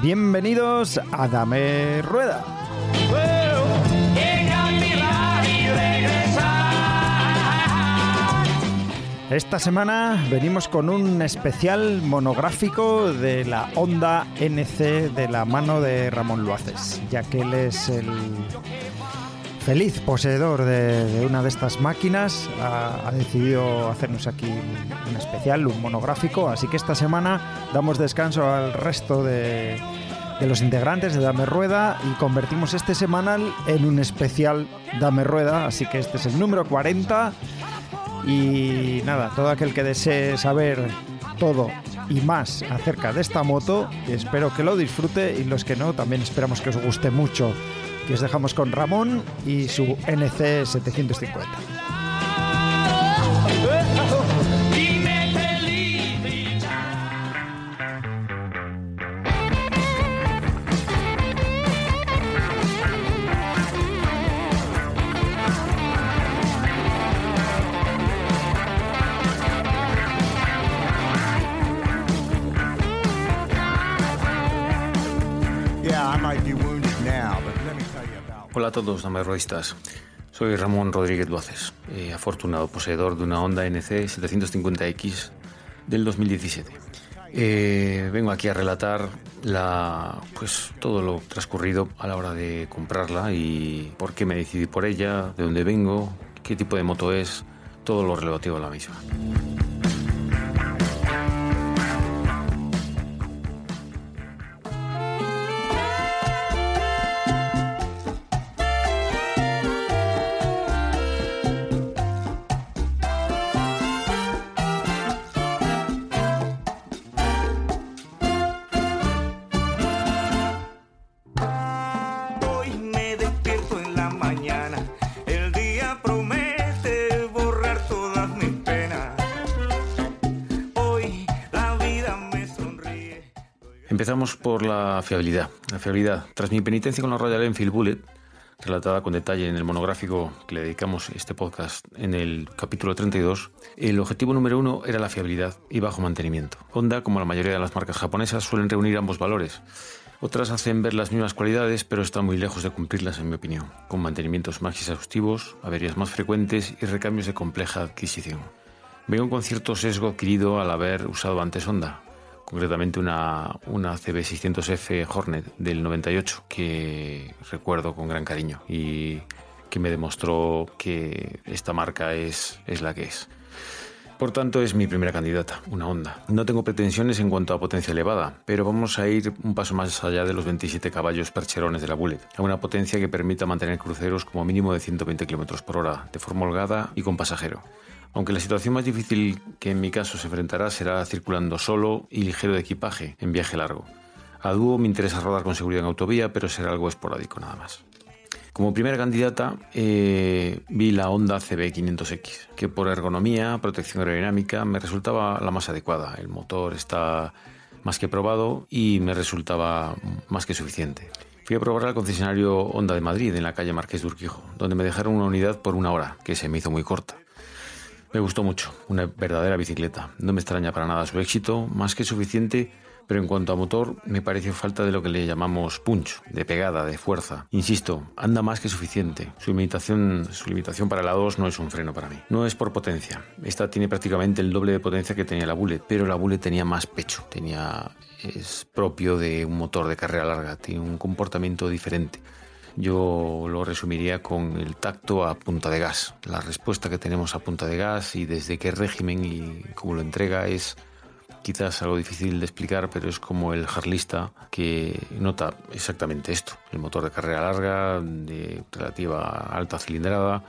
bienvenidos a Dame Rueda. Esta semana venimos con un especial monográfico de la Honda NC de la mano de Ramón Luaces, ya que él es el feliz poseedor de, una de estas máquinas, ha, decidido hacernos aquí un, un especial, un monográfico, así que esta semana damos descanso al resto de, de los integrantes de Dame Rueda y convertimos este semanal en un especial Dame Rueda, así que este es el número 40 y nada, todo aquel que desee saber todo y más acerca de esta moto, espero que lo disfrute y los que no, también esperamos que os guste mucho. Y os dejamos con Ramón y su NC 750. Dime feliz Yeah, I Hola a todos, damerroístas. Soy Ramón Rodríguez Duaces, eh, afortunado poseedor de una Honda NC 750X del 2017. Eh, vengo aquí a relatar la, pues, todo lo transcurrido a la hora de comprarla y por qué me decidí por ella, de dónde vengo, qué tipo de moto es, todo lo relativo a la misma. Empezamos por la fiabilidad. La fiabilidad. Tras mi penitencia con la Royal Enfield Bullet, relatada con detalle en el monográfico que le dedicamos este podcast en el capítulo 32, el objetivo número uno era la fiabilidad y bajo mantenimiento. Honda, como la mayoría de las marcas japonesas, suelen reunir ambos valores. Otras hacen ver las mismas cualidades, pero están muy lejos de cumplirlas, en mi opinión, con mantenimientos más exhaustivos, averías más frecuentes y recambios de compleja adquisición. Vengo con cierto sesgo adquirido al haber usado antes Honda, concretamente una, una CB600F Hornet del 98 que recuerdo con gran cariño y que me demostró que esta marca es, es la que es. Por tanto, es mi primera candidata, una Honda. No tengo pretensiones en cuanto a potencia elevada, pero vamos a ir un paso más allá de los 27 caballos percherones de la Bullet, a una potencia que permita mantener cruceros como mínimo de 120 km por hora, de forma holgada y con pasajero. Aunque la situación más difícil que en mi caso se enfrentará será circulando solo y ligero de equipaje en viaje largo. A dúo me interesa rodar con seguridad en autovía, pero será algo esporádico nada más. Como primera candidata eh, vi la Honda CB500X, que por ergonomía, protección aerodinámica me resultaba la más adecuada. El motor está más que probado y me resultaba más que suficiente. Fui a probar al concesionario Honda de Madrid en la calle Marqués de Urquijo, donde me dejaron una unidad por una hora, que se me hizo muy corta. Me gustó mucho, una verdadera bicicleta. No me extraña para nada su éxito, más que suficiente Pero en cuanto a motor, me pareció falta de lo que le llamamos punch, de pegada, de fuerza. Insisto, anda más que suficiente. Su limitación, su limitación para la 2 no es un freno para mí. No es por potencia. Esta tiene prácticamente el doble de potencia que tenía la Bullet, pero la Bullet tenía más pecho. Tenía es propio de un motor de carrera larga, tiene un comportamiento diferente. Yo lo resumiría con el tacto a punta de gas. La respuesta que tenemos a punta de gas y desde qué régimen y cómo lo entrega es quizás algo difícil de explicar, pero es como el harlista que nota exactamente esto. El motor de carrera larga, de relativa alta cilindrada,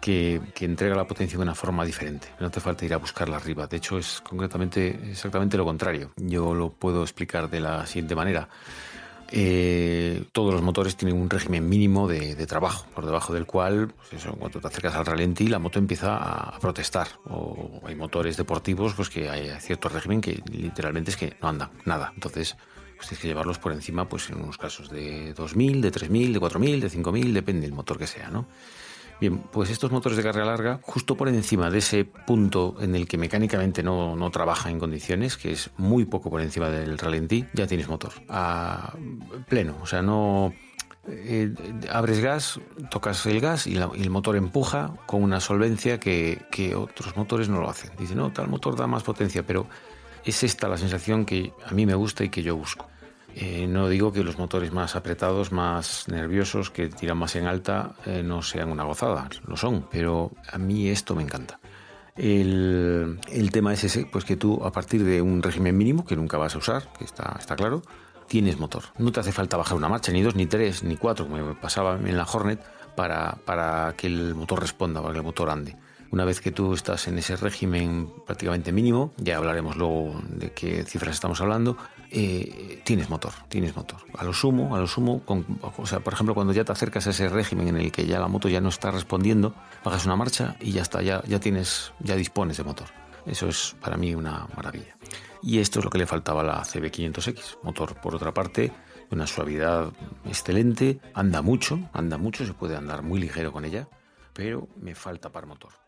que, que, entrega la potencia de una forma diferente. No hace falta ir a buscarla arriba. De hecho, es concretamente exactamente lo contrario. Yo lo puedo explicar de la siguiente manera. Eh, todos los motores tienen un régimen mínimo de, de trabajo, por debajo del cual, pues eso, cuando te acercas al ralentí, la moto empieza a, protestar. O hay motores deportivos pues que hay cierto régimen que literalmente es que no andan, nada. Entonces, pues tienes que llevarlos por encima, pues en unos casos de 2.000, de 3.000, de 4.000, de 5.000, depende del motor que sea, ¿no? Bien, pues estos motores de carga larga, justo por encima de ese punto en el que mecánicamente no, no trabaja en condiciones, que es muy poco por encima del ralentí, ya tienes motor. A pleno, o sea, no... Eh, abres gas, tocas el gas y, la, y, el motor empuja con una solvencia que, que otros motores no lo hacen. Dice, no, tal motor da más potencia, pero es esta la sensación que a mí me gusta y que yo busco. Eh, no digo que los motores más apretados, más nerviosos, que tiran más en alta, eh, no sean una gozada, lo son, pero a mí esto me encanta. El, tema es ese, pues que tú a partir de un régimen mínimo, que nunca vas a usar, que está, está claro, tienes motor. No te hace falta bajar una marcha, ni dos, ni tres, ni cuatro, como me pasaba en la Hornet, para que el motor responda, para que el motor ande. Una vez que tú estás en ese régimen prácticamente mínimo, ya hablaremos luego de qué cifras estamos hablando, eh, tienes motor, tienes motor. A lo sumo, a lo sumo, o sea, por ejemplo, cuando ya te acercas a ese régimen en el que ya la moto ya no está respondiendo, bajas una marcha y ya está, ya, ya tienes, ya dispones de motor. Eso es para mí una maravilla. Y esto es lo que le faltaba a la CB500X. Motor, por otra parte, una suavidad excelente, anda mucho, anda mucho, se puede andar muy ligero con ella, pero me falta par motor.